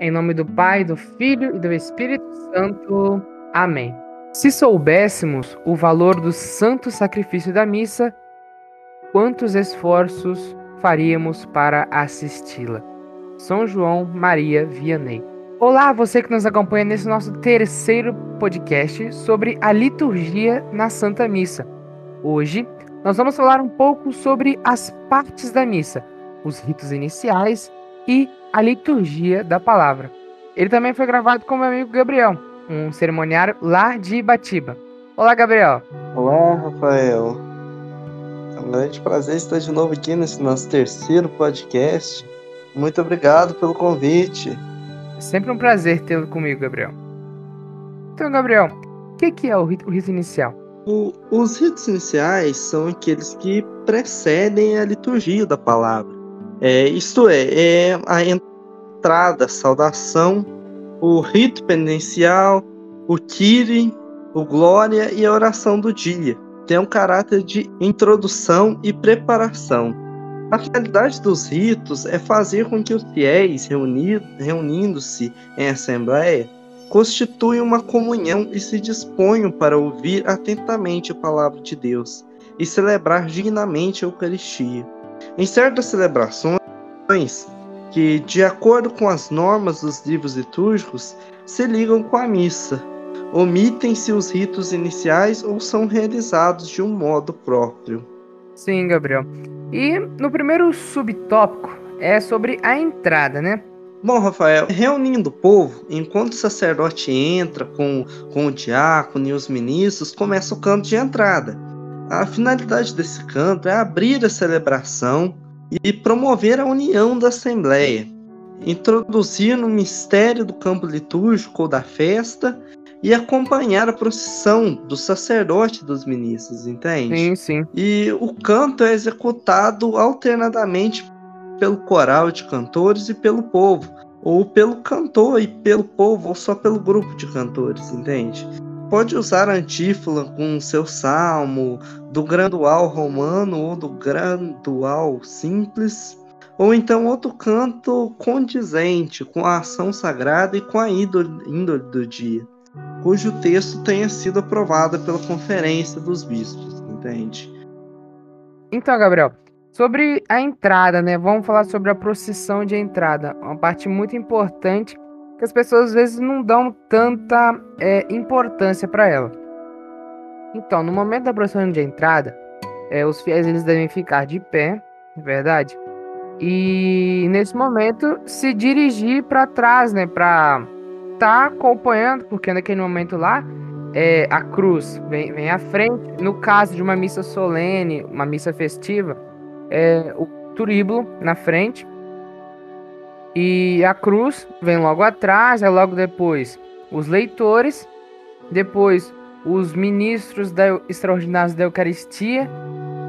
Em nome do Pai, do Filho e do Espírito Santo. Amém. Se soubéssemos o valor do santo sacrifício da missa, quantos esforços faríamos para assisti-la? São João Maria Vianney. Olá, você que nos acompanha nesse nosso terceiro podcast sobre a liturgia na Santa Missa. Hoje nós vamos falar um pouco sobre as partes da missa, os ritos iniciais e a liturgia da palavra. Ele também foi gravado com meu amigo Gabriel, um cerimoniário lá de Ibatiba. Olá, Gabriel. Olá, Rafael. É um grande prazer estar de novo aqui nesse nosso terceiro podcast. Muito obrigado pelo convite. É sempre um prazer tê-lo comigo, Gabriel. Então, Gabriel, o que é o rito, o rito inicial? O, os ritos iniciais são aqueles que precedem a liturgia da palavra. É, isto é, é a entrada, saudação, o rito penitencial, o kiri, o glória e a oração do dia. Tem um caráter de introdução e preparação. A finalidade dos ritos é fazer com que os fiéis, reunindo-se em assembleia, constituam uma comunhão e se disponham para ouvir atentamente a palavra de Deus e celebrar dignamente a Eucaristia. Em certas celebrações, que, de acordo com as normas dos livros litúrgicos, se ligam com a missa, omitem-se os ritos iniciais ou são realizados de um modo próprio. Sim, Gabriel. E no primeiro subtópico é sobre a entrada, né? Bom, Rafael, reunindo o povo, enquanto o sacerdote entra com, com o diácono e os ministros, começa o canto de entrada. A finalidade desse canto é abrir a celebração e promover a união da Assembleia, introduzir no mistério do campo litúrgico ou da festa e acompanhar a procissão do sacerdote dos ministros, entende? Sim, sim. E o canto é executado alternadamente pelo coral de cantores e pelo povo, ou pelo cantor e pelo povo, ou só pelo grupo de cantores, entende? pode usar a antífona com seu salmo, do gradual romano ou do gradual simples, ou então outro canto condizente com a ação sagrada e com a índole do dia, cujo texto tenha sido aprovado pela Conferência dos Bispos, entende? Então, Gabriel, sobre a entrada, né? Vamos falar sobre a procissão de entrada, uma parte muito importante que as pessoas às vezes não dão tanta é, importância para ela. Então, no momento da procissão de entrada, é, os fiéis eles devem ficar de pé, é verdade? E nesse momento se dirigir para trás, né, para estar tá acompanhando, porque naquele momento lá é, a cruz vem, vem à frente. No caso de uma missa solene, uma missa festiva, é o turíbulo na frente e a cruz vem logo atrás, é logo depois os leitores, depois os ministros da, extraordinários da Eucaristia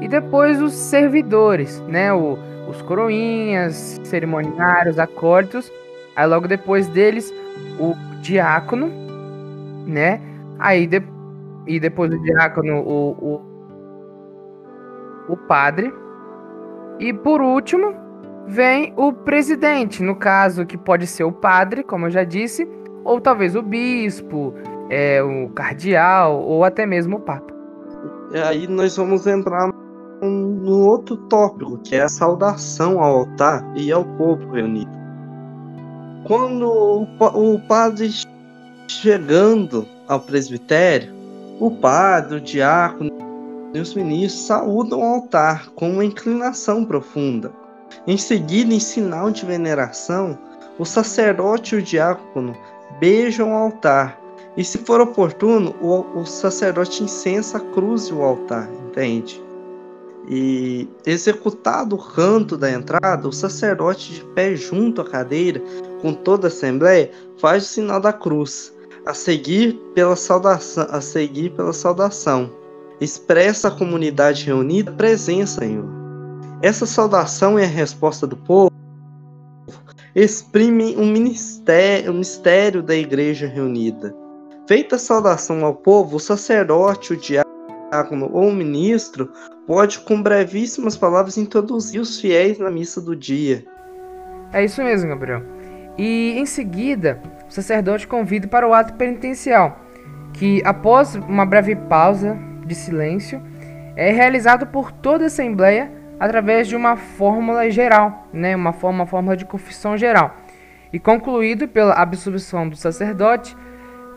e depois os servidores, né? O, os coroinhas, cerimoniários, acólitos. Aí logo depois deles o diácono, né? Aí de, e depois do diácono o, o, o padre. E por último, vem o presidente, no caso que pode ser o padre, como eu já disse, ou talvez o bispo, é, o cardeal ou até mesmo o papa. E aí nós vamos entrar no outro tópico, que é a saudação ao altar e ao povo reunido. Quando o, padre chegando ao presbitério, o padre, o diácono e os ministros saúdam o altar com uma inclinação profunda em seguida, em sinal de veneração, o sacerdote e o diácono beijam o altar, e se for oportuno, o, o sacerdote incensa a cruz e o altar, entende? E executado o canto da entrada, o sacerdote de pé junto à cadeira, com toda a assembleia, faz o sinal da cruz, a seguir pela saudação, a seguir pela saudação. Expressa a comunidade reunida presença, Senhor. Essa saudação e a resposta do povo exprime um mistério, um mistério da igreja reunida. Feita a saudação ao povo, o sacerdote, o diácono ou o ministro pode, com brevíssimas palavras, introduzir os fiéis na missa do dia. É isso mesmo, Gabriel. E em seguida, o sacerdote convida para o ato penitencial, que após uma breve pausa de silêncio, é realizado por toda a assembleia através de uma fórmula geral, né, uma, forma, fórmula de confissão geral, e concluído pela absolvição do sacerdote.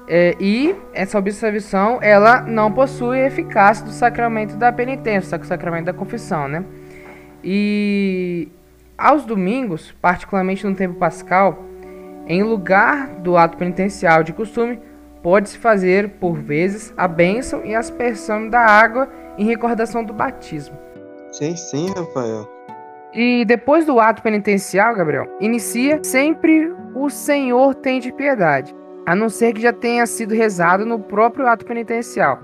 É, e essa absolvição ela não possui eficácia do sacramento da penitência, do sacramento da confissão, né? E aos domingos, particularmente no tempo pascal, em lugar do ato penitencial de costume, pode-se fazer, por vezes, a bênção e a aspersão da água em recordação do batismo. Sim, sim, Rafael. E depois do ato penitencial, Gabriel, inicia sempre o Senhor tem de piedade, a não ser que já tenha sido rezado no próprio ato penitencial,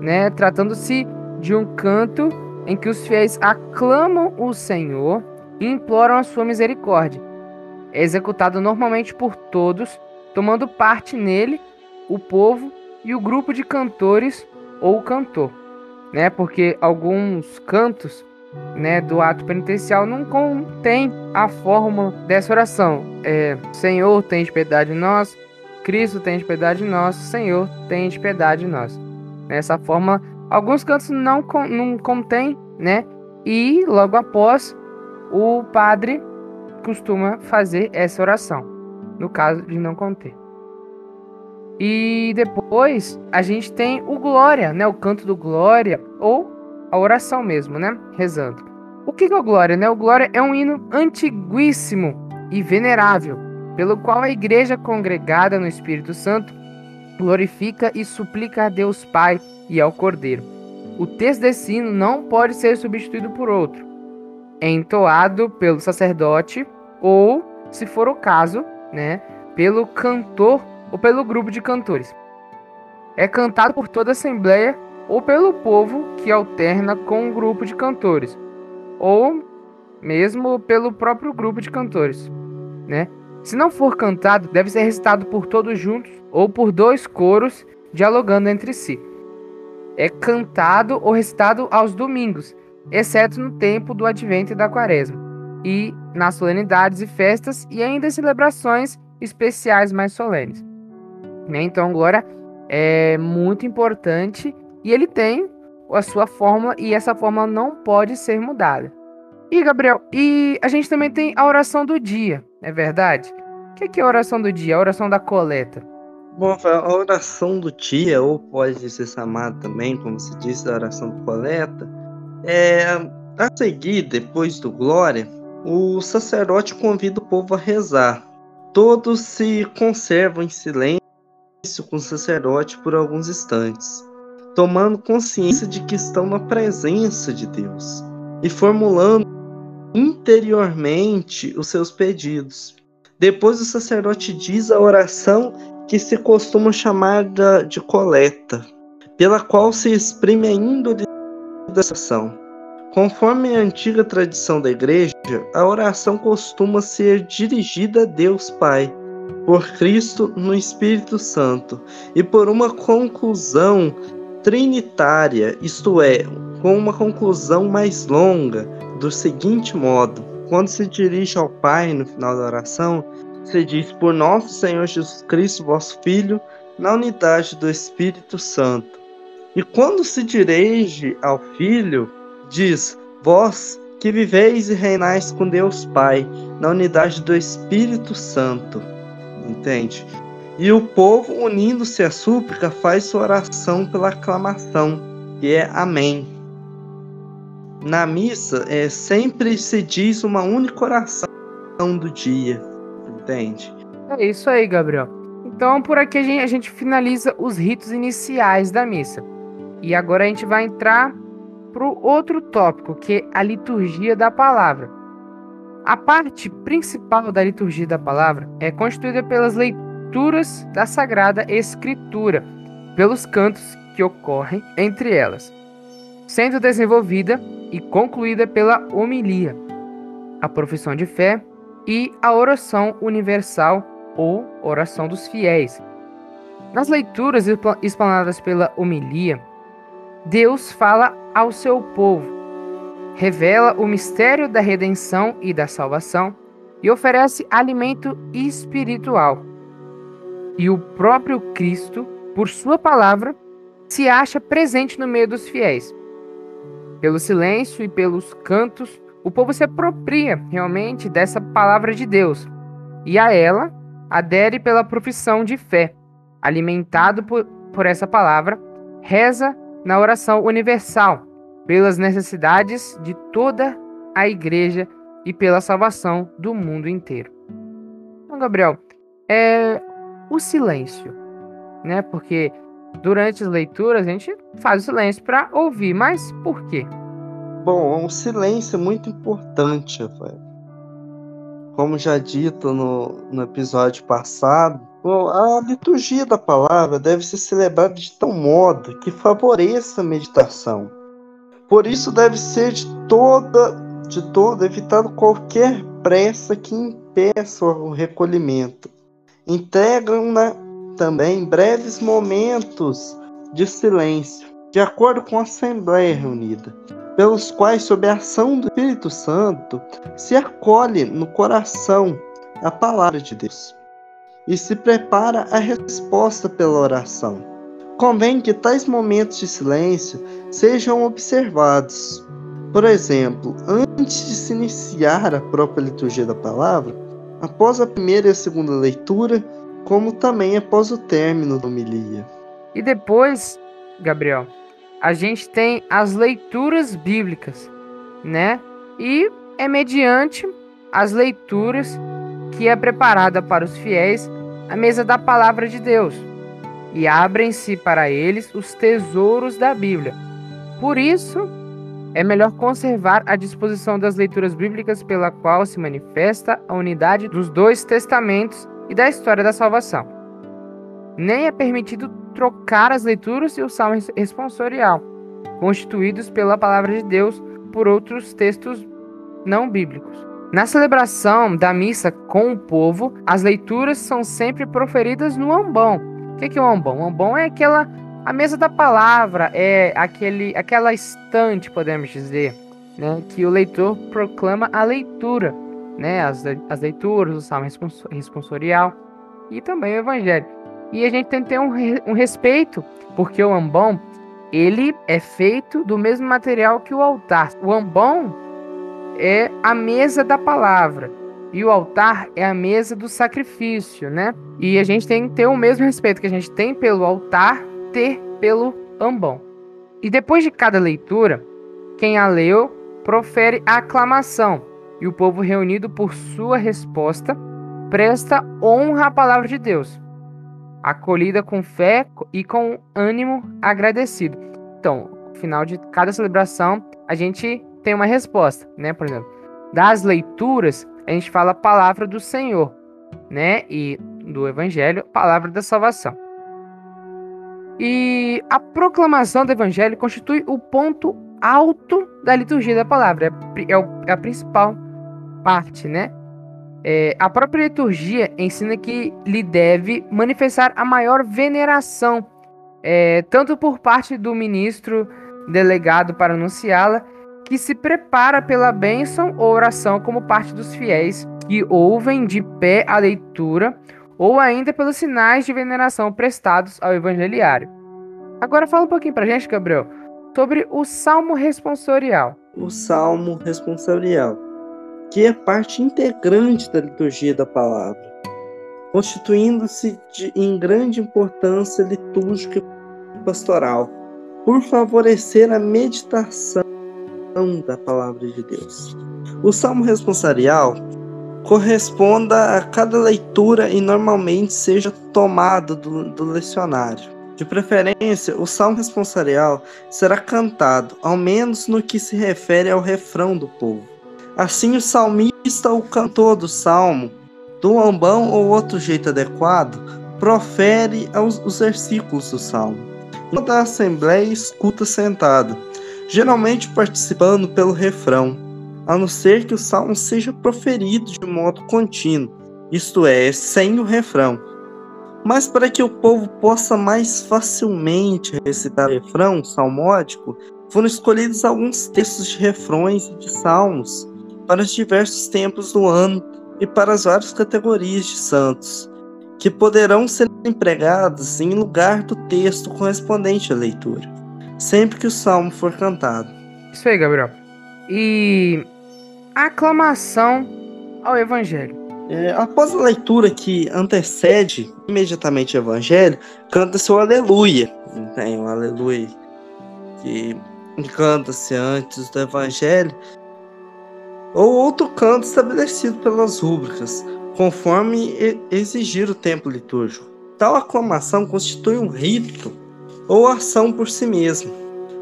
né? Tratando-se de um canto em que os fiéis aclamam o Senhor e imploram a sua misericórdia. É executado normalmente por todos, tomando parte nele o povo e o grupo de cantores ou cantor né? Porque alguns cantos, né, do ato penitencial não contém a fórmula dessa oração. É, Senhor, tem de piedade de nós. Cristo tem de piedade de nós. Senhor, tem de piedade de nós. Nessa forma, alguns cantos não, não contém, né? E logo após, o padre costuma fazer essa oração, no caso de não conter. E depois a gente tem o Glória, né? O canto do Glória, ou a oração mesmo, né? Rezando. O que é o Glória, né? O Glória é um hino antiguíssimo e venerável, pelo qual a igreja congregada no Espírito Santo glorifica e suplica a Deus Pai e ao Cordeiro. O texto desse hino não pode ser substituído por outro. É entoado pelo sacerdote ou, se for o caso, né, pelo cantor ou pelo grupo de cantores. É cantado por toda a assembleia ou pelo povo que alterna com um grupo de cantores, ou mesmo pelo próprio grupo de cantores, né? Se não for cantado, deve ser recitado por todos juntos ou por dois coros dialogando entre si. É cantado ou recitado aos domingos, exceto no tempo do advento e da quaresma, e nas solenidades e festas e ainda em celebrações especiais mais solenes. Né? Então, Glória é muito importante e ele tem a sua fórmula e essa fórmula não pode ser mudada. E, Gabriel, e a gente também tem a oração do dia, é verdade? O que é a oração do dia? A oração da coleta. Bom, a oração do dia, ou pode ser chamada também, como se diz, a oração da coleta, é a seguir, depois do glória, o sacerdote convida o povo a rezar. Todos se conservam em silêncio com o sacerdote por alguns instantes, tomando consciência de que estão na presença de Deus e formulando interiormente os seus pedidos. Depois o sacerdote diz a oração que se costuma chamar de coleta, pela qual se exprime a índole da oração. Conforme a antiga tradição da igreja, a oração costuma ser dirigida a Deus Pai, por Cristo no Espírito Santo e por uma conclusão trinitária, isto é, com uma conclusão mais longa, do seguinte modo: quando se dirige ao Pai no final da oração, se diz por nosso Senhor Jesus Cristo, vosso Filho, na unidade do Espírito Santo. E quando se dirige ao Filho, diz: vós que viveis e reinais com Deus Pai, na unidade do Espírito Santo entende? E o povo, unindo-se à súplica, faz sua oração pela aclamação, que é Amém. Na missa, é, sempre se diz uma única oração do dia, entende? É isso aí, Gabriel. Então, por aqui a gente, a gente finaliza os ritos iniciais da missa. E agora a gente vai entrar para o outro tópico, que é a liturgia da palavra. A parte principal da liturgia da palavra é constituída pelas leituras da Sagrada Escritura, pelos cantos que ocorrem entre elas, sendo desenvolvida e concluída pela homilia, a profissão de fé e a oração universal ou oração dos fiéis. Nas leituras explanadas pela homilia, Deus fala ao seu povo revela o mistério da redenção e da salvação, e oferece alimento espiritual. E o próprio Cristo, por sua palavra, se acha presente no meio dos fiéis. Pelo silêncio e pelos cantos, o povo se apropria realmente dessa palavra de Deus e a ela adere pela profissão de fé, alimentado por, por essa palavra, reza na oração universal pelas necessidades de toda a igreja e pela salvação do mundo inteiro. Então, Gabriel, é o silêncio, né? Porque durante as leituras a gente faz o silêncio para ouvir, mas por quê? Bom, é um silêncio muito importante, Rafael. Como já dito no, no episódio passado, a liturgia da palavra deve ser celebrada de tal modo que favoreça a meditação. Por isso deve ser de toda, de todo evitado qualquer pressa que impeça o recolhimento. Entregam-na também breves momentos de silêncio, de acordo com a Assembleia reunida, pelos quais, sob a ação do Espírito Santo, se acolhe no coração a palavra de Deus e se prepara a resposta pela oração. Convém que tais momentos de silêncio sejam observados. Por exemplo, antes de se iniciar a própria liturgia da palavra, após a primeira e a segunda leitura, como também após o término da homilia. E depois, Gabriel, a gente tem as leituras bíblicas, né? E é mediante as leituras que é preparada para os fiéis a mesa da palavra de Deus, e abrem-se para eles os tesouros da Bíblia. Por isso, é melhor conservar a disposição das leituras bíblicas pela qual se manifesta a unidade dos dois testamentos e da história da salvação. Nem é permitido trocar as leituras e o salmo responsorial, constituídos pela palavra de Deus, por outros textos não bíblicos. Na celebração da missa com o povo, as leituras são sempre proferidas no ambão. O que é o ambão? O ambão é aquela a mesa da palavra, é aquele aquela estante, podemos dizer, né, que o leitor proclama a leitura, né, as, as leituras, o salmo responsorial e também o evangelho. E a gente tem que ter um, um respeito, porque o ambão, ele é feito do mesmo material que o altar. O ambão é a mesa da palavra e o altar é a mesa do sacrifício, né? E a gente tem que ter o mesmo respeito que a gente tem pelo altar, ter pelo ambão. E depois de cada leitura, quem a leu profere a aclamação, e o povo reunido por sua resposta presta honra à palavra de Deus acolhida com fé e com ânimo agradecido. Então, no final de cada celebração, a gente tem uma resposta, né? Por exemplo, das leituras, a gente fala a palavra do Senhor, né? E do Evangelho, palavra da salvação. E a proclamação do Evangelho constitui o ponto alto da liturgia da palavra, é, é a principal parte, né? É, a própria liturgia ensina que lhe deve manifestar a maior veneração, é, tanto por parte do ministro delegado para anunciá-la, que se prepara pela bênção ou oração como parte dos fiéis que ouvem de pé a leitura, ou ainda pelos sinais de veneração prestados ao evangeliário. Agora fala um pouquinho pra gente, Gabriel, sobre o salmo responsorial. O salmo responsorial que é parte integrante da liturgia da palavra, constituindo-se em grande importância litúrgica e pastoral, por favorecer a meditação da palavra de Deus. O salmo responsorial corresponda a cada leitura e normalmente seja tomado do, do lecionário. De preferência, o salmo responsorial será cantado, ao menos no que se refere ao refrão do povo. Assim, o salmista, o cantor do salmo, do ambão ou outro jeito adequado, profere os, os versículos do salmo. Toda a assembleia escuta sentada, geralmente participando pelo refrão, a não ser que o salmo seja proferido de modo contínuo, isto é, sem o refrão. Mas para que o povo possa mais facilmente recitar o refrão salmódico, foram escolhidos alguns textos de refrões e de salmos para os diversos tempos do ano e para as várias categorias de santos, que poderão ser empregados em lugar do texto correspondente à leitura, sempre que o salmo for cantado. Isso aí, Gabriel. E a aclamação ao Evangelho. É, após a leitura que antecede imediatamente o Evangelho, canta-se o Aleluia. Tem o Aleluia que canta-se antes do Evangelho, ou outro canto estabelecido pelas rúbricas, conforme exigir o tempo litúrgico. Tal aclamação constitui um rito ou ação por si mesmo,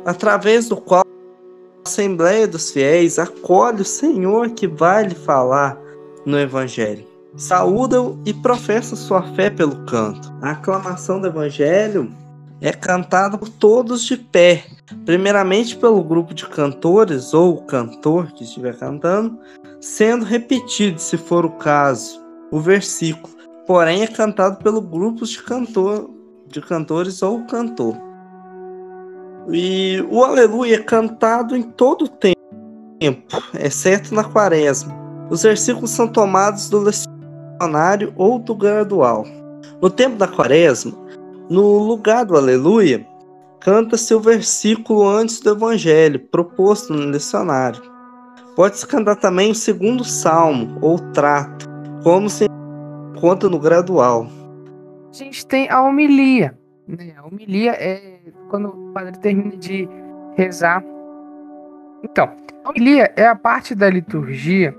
através do qual a Assembleia dos Fiéis acolhe o Senhor que vai lhe falar no Evangelho. Saúda-o e professa sua fé pelo canto. A aclamação do Evangelho é cantada por todos de pé, primeiramente pelo grupo de cantores ou cantor que estiver cantando, sendo repetido, se for o caso, o versículo, porém é cantado pelo grupo de, cantor, de cantores ou cantor. E o aleluia é cantado em todo o tempo, exceto na quaresma. Os versículos são tomados do lecionário ou do gradual. No tempo da quaresma, no lugar do aleluia, canta-se o versículo antes do evangelho, proposto no lecionário. Pode-se cantar também o segundo salmo, ou trato, como se encontra no gradual. A gente tem a homilia. Né? A homilia é quando o padre termina de rezar. Então, a homilia é a parte da liturgia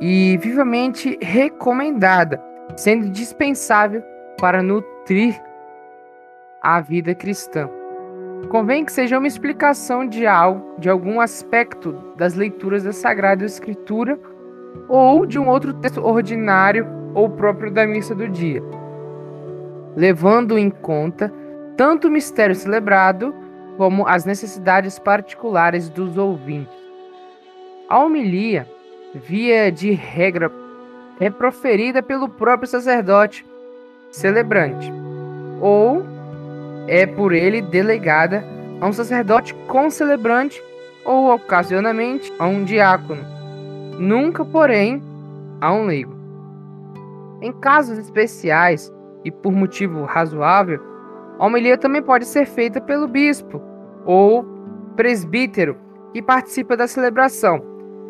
e vivamente recomendada, sendo dispensável para nutrir a vida cristã. Convém que seja uma explicação de algo, de algum aspecto das leituras da Sagrada Escritura ou de um outro texto ordinário ou próprio da missa do dia, levando em conta tanto o mistério celebrado como as necessidades particulares dos ouvintes. A homilia, via de regra, é proferida pelo próprio sacerdote celebrante ou é por ele delegada a um sacerdote concelebrante ou, ocasionalmente, a um diácono, nunca, porém, a um leigo. Em casos especiais e por motivo razoável, a homilia também pode ser feita pelo bispo ou presbítero que participa da celebração,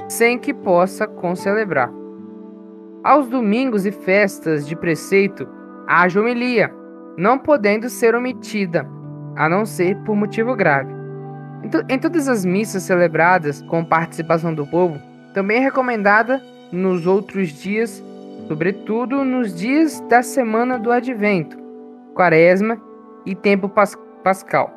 sem que possa concelebrar. Aos domingos e festas de preceito, haja homilia, não podendo ser omitida, a não ser por motivo grave. Em, em todas as missas celebradas com participação do povo, também é recomendada nos outros dias, sobretudo nos dias da semana do Advento, Quaresma e tempo pas pascal,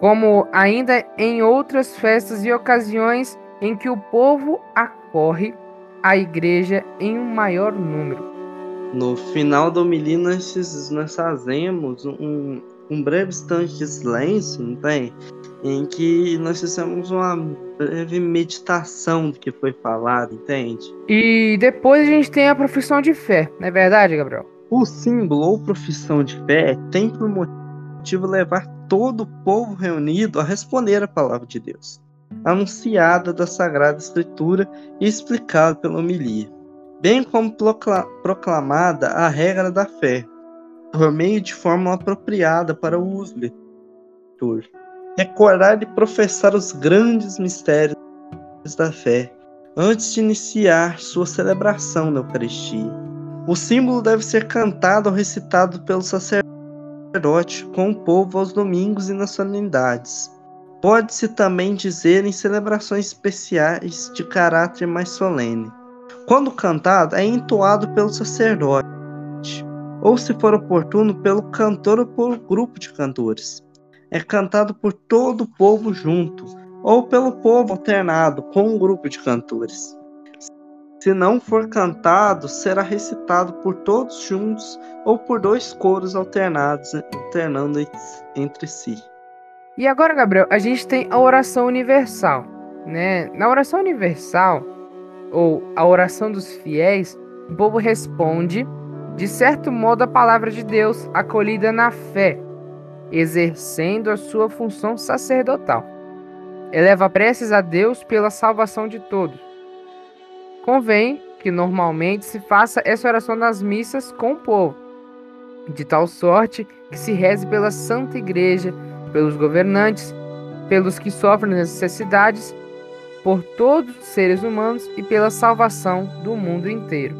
como ainda em outras festas e ocasiões em que o povo acorre à igreja em um maior número. No final do homilia, nós, nós fazemos um, um breve instante de silêncio, não tem? Em que nós fizemos uma breve meditação do que foi falado, entende? E depois a gente tem a profissão de fé, não é verdade, Gabriel? O símbolo ou profissão de fé tem por motivo levar todo o povo reunido a responder a palavra de Deus, anunciada da Sagrada Escritura e explicada pela homilia bem como proclamada a regra da fé, por meio de forma apropriada para o uso litúrgico. Recordar e professar os grandes mistérios da fé antes de iniciar sua celebração na Eucaristia. O símbolo deve ser cantado ou recitado pelo sacerdote com o povo aos domingos e nas solenidades. Pode-se também dizer em celebrações especiais de caráter mais solene. Quando cantado, é entoado pelo sacerdote, ou se for oportuno, pelo cantor ou por grupo de cantores. É cantado por todo o povo junto, ou pelo povo alternado com um grupo de cantores. Se não for cantado, será recitado por todos juntos ou por dois coros alternados, alternando entre si. E agora, Gabriel, a gente tem a oração universal, né? Na oração universal, ou a oração dos fiéis, o povo responde, de certo modo, a palavra de Deus, acolhida na fé, exercendo a sua função sacerdotal. Eleva preces a Deus pela salvação de todos. Convém que normalmente se faça essa oração nas missas com o povo, de tal sorte que se reze pela Santa Igreja, pelos governantes, pelos que sofrem necessidades, por todos os seres humanos e pela salvação do mundo inteiro,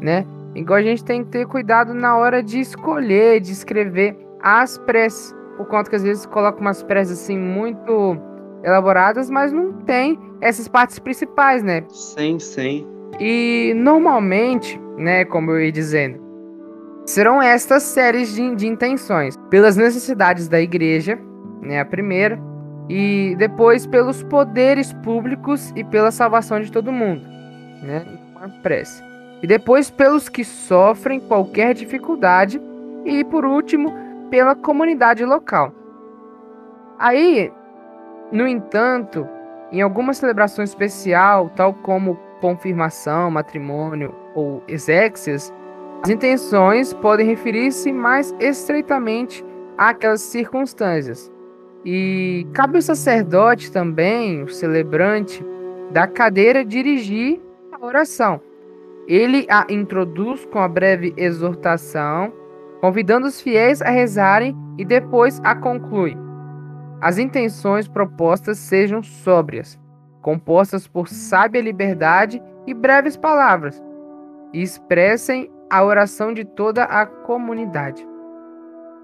né? Igual a gente tem que ter cuidado na hora de escolher, de escrever as preces, por conta que às vezes coloca umas preces assim muito elaboradas, mas não tem essas partes principais, né? Sim, sim. E normalmente, né, como eu ia dizendo, serão estas séries de, de intenções pelas necessidades da igreja, né, a primeira, e depois pelos poderes públicos e pela salvação de todo mundo, né, uma prece. E depois pelos que sofrem qualquer dificuldade e por último pela comunidade local. Aí, no entanto, em alguma celebração especial, tal como confirmação, matrimônio ou exéquias, as intenções podem referir-se mais estreitamente àquelas circunstâncias. E cabe ao sacerdote também, o celebrante, da cadeira dirigir a oração. Ele a introduz com a breve exortação, convidando os fiéis a rezarem e depois a conclui. As intenções propostas sejam sóbrias, compostas por sábia liberdade e breves palavras, e expressem a oração de toda a comunidade.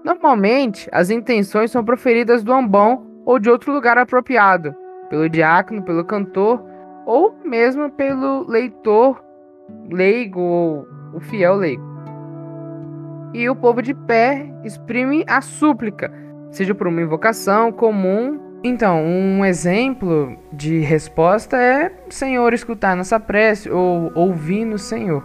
Normalmente, as intenções são proferidas do ambão ou de outro lugar apropriado, pelo diácono, pelo cantor ou mesmo pelo leitor leigo ou o fiel leigo. E o povo de pé exprime a súplica, seja por uma invocação comum. Então, um exemplo de resposta é Senhor escutar nossa prece ou ouvir no Senhor.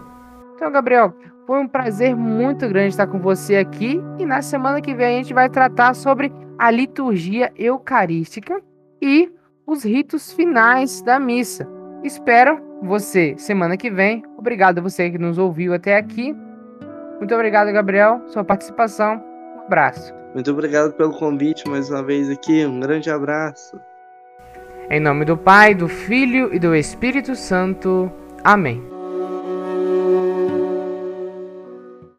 Então, Gabriel, foi um prazer muito grande estar com você aqui e na semana que vem a gente vai tratar sobre a liturgia eucarística e os ritos finais da missa. Espero você semana que vem. Obrigado a você que nos ouviu até aqui. Muito obrigado, Gabriel, sua participação. Um abraço. Muito obrigado pelo convite mais uma vez aqui. Um grande abraço. Em nome do Pai, do Filho e do Espírito Santo. Amém.